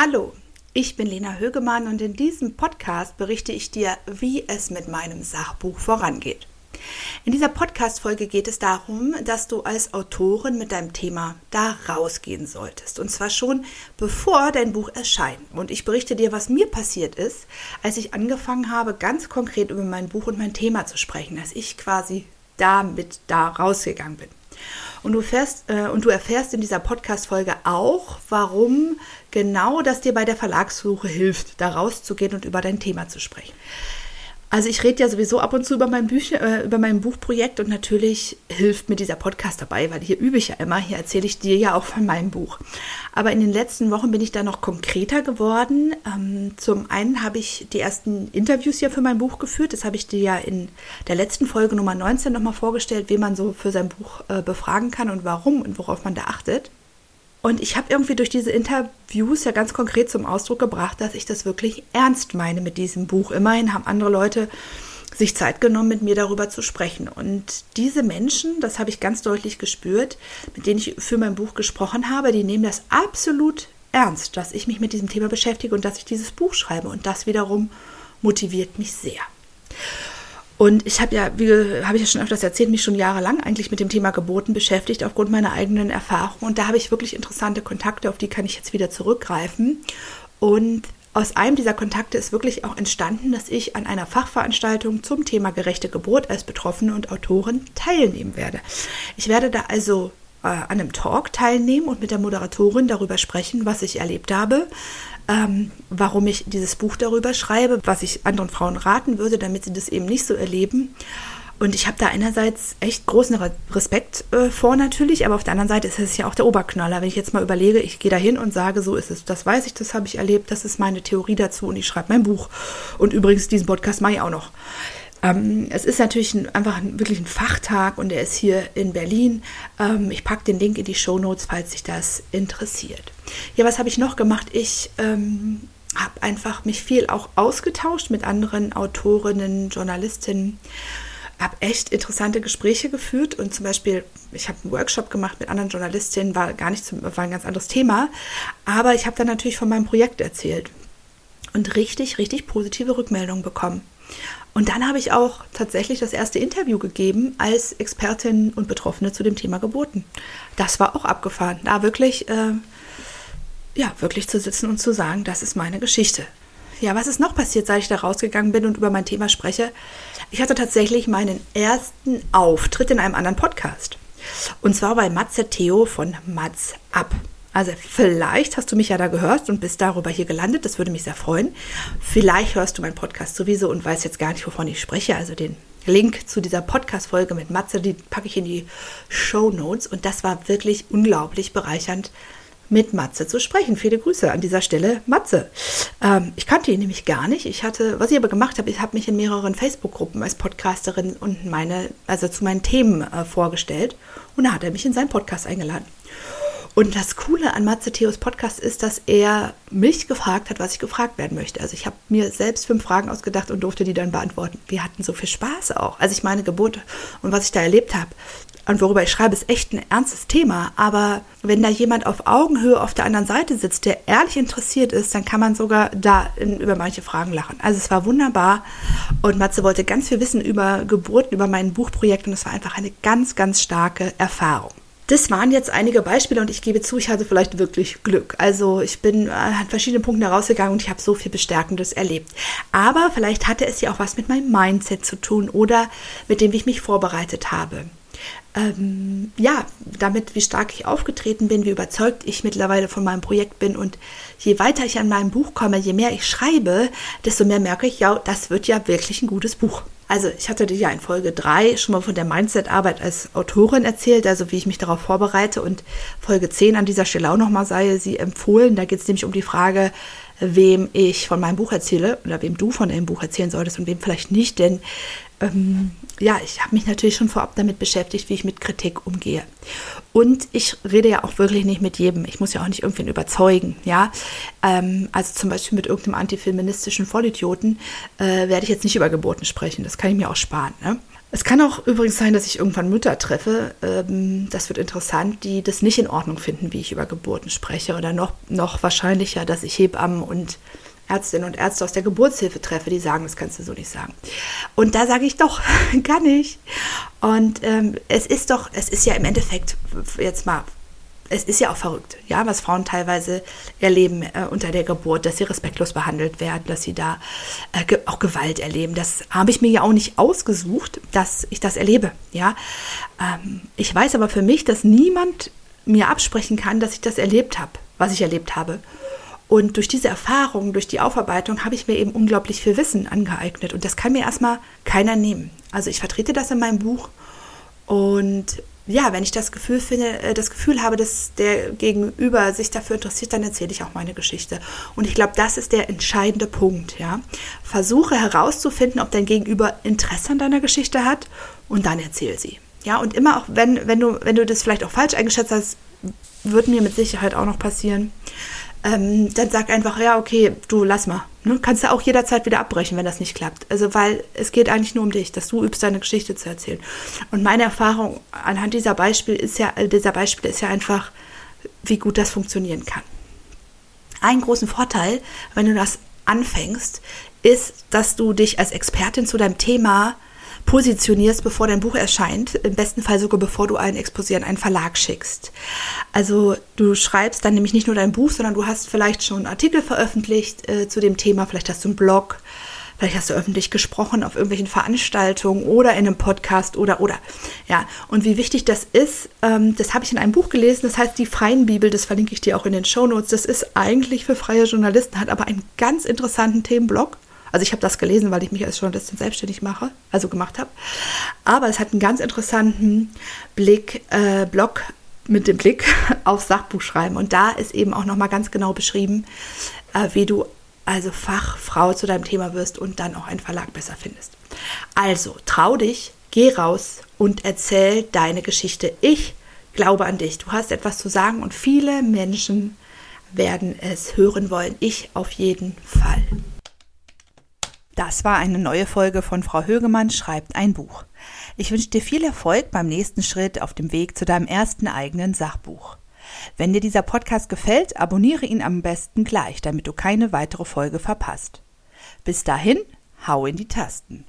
Hallo, ich bin Lena Högemann und in diesem Podcast berichte ich dir, wie es mit meinem Sachbuch vorangeht. In dieser Podcast-Folge geht es darum, dass du als Autorin mit deinem Thema da rausgehen solltest. Und zwar schon bevor dein Buch erscheint. Und ich berichte dir, was mir passiert ist, als ich angefangen habe, ganz konkret über mein Buch und mein Thema zu sprechen, als ich quasi damit da rausgegangen bin. Und du, fährst, äh, und du erfährst in dieser Podcast-Folge auch, warum genau das dir bei der Verlagssuche hilft, da rauszugehen und über dein Thema zu sprechen. Also ich rede ja sowieso ab und zu über mein, Bücher, äh, über mein Buchprojekt und natürlich hilft mir dieser Podcast dabei, weil hier übe ich ja immer, hier erzähle ich dir ja auch von meinem Buch. Aber in den letzten Wochen bin ich da noch konkreter geworden. Ähm, zum einen habe ich die ersten Interviews ja für mein Buch geführt. Das habe ich dir ja in der letzten Folge Nummer 19 nochmal vorgestellt, wie man so für sein Buch äh, befragen kann und warum und worauf man da achtet. Und ich habe irgendwie durch diese Interviews ja ganz konkret zum Ausdruck gebracht, dass ich das wirklich ernst meine mit diesem Buch. Immerhin haben andere Leute sich Zeit genommen, mit mir darüber zu sprechen. Und diese Menschen, das habe ich ganz deutlich gespürt, mit denen ich für mein Buch gesprochen habe, die nehmen das absolut ernst, dass ich mich mit diesem Thema beschäftige und dass ich dieses Buch schreibe. Und das wiederum motiviert mich sehr. Und ich habe ja, wie habe ich ja schon öfters erzählt, mich schon jahrelang eigentlich mit dem Thema Geburten beschäftigt, aufgrund meiner eigenen Erfahrung. Und da habe ich wirklich interessante Kontakte, auf die kann ich jetzt wieder zurückgreifen. Und aus einem dieser Kontakte ist wirklich auch entstanden, dass ich an einer Fachveranstaltung zum Thema gerechte Geburt als Betroffene und Autorin teilnehmen werde. Ich werde da also an einem Talk teilnehmen und mit der Moderatorin darüber sprechen, was ich erlebt habe, ähm, warum ich dieses Buch darüber schreibe, was ich anderen Frauen raten würde, damit sie das eben nicht so erleben. Und ich habe da einerseits echt großen Respekt äh, vor natürlich, aber auf der anderen Seite ist es ja auch der Oberknaller. Wenn ich jetzt mal überlege, ich gehe da hin und sage, so ist es, das weiß ich, das habe ich erlebt, das ist meine Theorie dazu und ich schreibe mein Buch. Und übrigens, diesen Podcast mache ich auch noch. Ähm, es ist natürlich ein, einfach ein, wirklich ein Fachtag und er ist hier in Berlin. Ähm, ich packe den Link in die Show Notes, falls sich das interessiert. Ja, was habe ich noch gemacht? Ich ähm, habe einfach mich viel auch ausgetauscht mit anderen Autorinnen, Journalistinnen. Habe echt interessante Gespräche geführt und zum Beispiel, ich habe einen Workshop gemacht mit anderen Journalistinnen, war gar nicht war ein ganz anderes Thema, aber ich habe dann natürlich von meinem Projekt erzählt und richtig, richtig positive Rückmeldungen bekommen. Und dann habe ich auch tatsächlich das erste Interview gegeben als Expertin und Betroffene zu dem Thema Geburten. Das war auch abgefahren. Da wirklich, äh, ja, wirklich zu sitzen und zu sagen, das ist meine Geschichte. Ja, was ist noch passiert, seit ich da rausgegangen bin und über mein Thema spreche? Ich hatte tatsächlich meinen ersten Auftritt in einem anderen Podcast. Und zwar bei Matze Theo von Mats Ab. Also vielleicht hast du mich ja da gehört und bist darüber hier gelandet. Das würde mich sehr freuen. Vielleicht hörst du meinen Podcast sowieso und weißt jetzt gar nicht, wovon ich spreche. Also den Link zu dieser Podcast-Folge mit Matze, die packe ich in die Show Notes. Und das war wirklich unglaublich bereichernd, mit Matze zu sprechen. Viele Grüße an dieser Stelle, Matze. Ähm, ich kannte ihn nämlich gar nicht. Ich hatte, was ich aber gemacht habe, ich habe mich in mehreren Facebook-Gruppen als Podcasterin und meine, also zu meinen Themen äh, vorgestellt. Und da hat er mich in seinen Podcast eingeladen. Und das Coole an Matze Theos Podcast ist, dass er mich gefragt hat, was ich gefragt werden möchte. Also ich habe mir selbst fünf Fragen ausgedacht und durfte die dann beantworten. Wir hatten so viel Spaß auch. Also ich meine Geburt und was ich da erlebt habe und worüber ich schreibe, ist echt ein ernstes Thema. Aber wenn da jemand auf Augenhöhe auf der anderen Seite sitzt, der ehrlich interessiert ist, dann kann man sogar da in, über manche Fragen lachen. Also es war wunderbar. Und Matze wollte ganz viel wissen über Geburten, über mein Buchprojekt. Und es war einfach eine ganz, ganz starke Erfahrung. Das waren jetzt einige Beispiele und ich gebe zu, ich hatte vielleicht wirklich Glück. Also ich bin an verschiedenen Punkten herausgegangen und ich habe so viel Bestärkendes erlebt. Aber vielleicht hatte es ja auch was mit meinem Mindset zu tun oder mit dem, wie ich mich vorbereitet habe. Ähm, ja, damit, wie stark ich aufgetreten bin, wie überzeugt ich mittlerweile von meinem Projekt bin und je weiter ich an meinem Buch komme, je mehr ich schreibe, desto mehr merke ich, ja, das wird ja wirklich ein gutes Buch. Also ich hatte dir ja in Folge 3 schon mal von der Mindset-Arbeit als Autorin erzählt, also wie ich mich darauf vorbereite und Folge 10 an dieser Stelle auch nochmal sei sie empfohlen. Da geht es nämlich um die Frage, wem ich von meinem Buch erzähle oder wem du von deinem Buch erzählen solltest und wem vielleicht nicht, denn ähm, ja, ich habe mich natürlich schon vorab damit beschäftigt, wie ich mit Kritik umgehe. Und ich rede ja auch wirklich nicht mit jedem. Ich muss ja auch nicht irgendwen überzeugen, ja. Ähm, also zum Beispiel mit irgendeinem antifeministischen Vollidioten äh, werde ich jetzt nicht über Geburten sprechen. Das kann ich mir auch sparen. Ne? Es kann auch übrigens sein, dass ich irgendwann Mütter treffe, ähm, das wird interessant, die das nicht in Ordnung finden, wie ich über Geburten spreche. Oder noch, noch wahrscheinlicher, dass ich Hebammen und Ärztinnen und Ärzte aus der Geburtshilfe treffe, die sagen, das kannst du so nicht sagen. Und da sage ich doch, kann ich. Und ähm, es ist doch, es ist ja im Endeffekt jetzt mal es ist ja auch verrückt, ja, was Frauen teilweise erleben äh, unter der Geburt, dass sie respektlos behandelt werden, dass sie da äh, ge auch Gewalt erleben. Das habe ich mir ja auch nicht ausgesucht, dass ich das erlebe, ja. Ähm, ich weiß aber für mich, dass niemand mir absprechen kann, dass ich das erlebt habe, was ich erlebt habe. Und durch diese Erfahrung, durch die Aufarbeitung habe ich mir eben unglaublich viel Wissen angeeignet. Und das kann mir erstmal keiner nehmen. Also ich vertrete das in meinem Buch und ja, wenn ich das Gefühl finde, äh, das Gefühl habe, dass der Gegenüber sich dafür interessiert, dann erzähle ich auch meine Geschichte. Und ich glaube, das ist der entscheidende Punkt, ja. Versuche herauszufinden, ob dein Gegenüber Interesse an deiner Geschichte hat und dann erzähl sie. Ja, und immer auch, wenn, wenn du, wenn du das vielleicht auch falsch eingeschätzt hast, wird mir mit Sicherheit auch noch passieren ähm, dann sag einfach, ja, okay, du lass mal. Ne? Kannst du auch jederzeit wieder abbrechen, wenn das nicht klappt. Also, weil es geht eigentlich nur um dich, dass du übst, deine Geschichte zu erzählen. Und meine Erfahrung anhand dieser Beispiel ist ja, äh, dieser Beispiele ist ja einfach, wie gut das funktionieren kann. Einen großen Vorteil, wenn du das anfängst, ist, dass du dich als Expertin zu deinem Thema positionierst, bevor dein Buch erscheint, im besten Fall sogar bevor du ein Exposé an einen Verlag schickst. Also du schreibst dann nämlich nicht nur dein Buch, sondern du hast vielleicht schon Artikel veröffentlicht äh, zu dem Thema, vielleicht hast du einen Blog, vielleicht hast du öffentlich gesprochen auf irgendwelchen Veranstaltungen oder in einem Podcast oder oder. Ja, und wie wichtig das ist, ähm, das habe ich in einem Buch gelesen, das heißt die Freien Bibel, das verlinke ich dir auch in den Show Notes. Das ist eigentlich für freie Journalisten, hat aber einen ganz interessanten Themenblock also ich habe das gelesen, weil ich mich als Journalistin selbstständig mache, also gemacht habe. Aber es hat einen ganz interessanten Blick, äh, Blog mit dem Blick auf Sachbuchschreiben. Und da ist eben auch nochmal ganz genau beschrieben, äh, wie du also Fachfrau zu deinem Thema wirst und dann auch einen Verlag besser findest. Also trau dich, geh raus und erzähl deine Geschichte. Ich glaube an dich. Du hast etwas zu sagen und viele Menschen werden es hören wollen. Ich auf jeden Fall. Das war eine neue Folge von Frau Högemann schreibt ein Buch. Ich wünsche dir viel Erfolg beim nächsten Schritt auf dem Weg zu deinem ersten eigenen Sachbuch. Wenn dir dieser Podcast gefällt, abonniere ihn am besten gleich, damit du keine weitere Folge verpasst. Bis dahin, hau in die Tasten.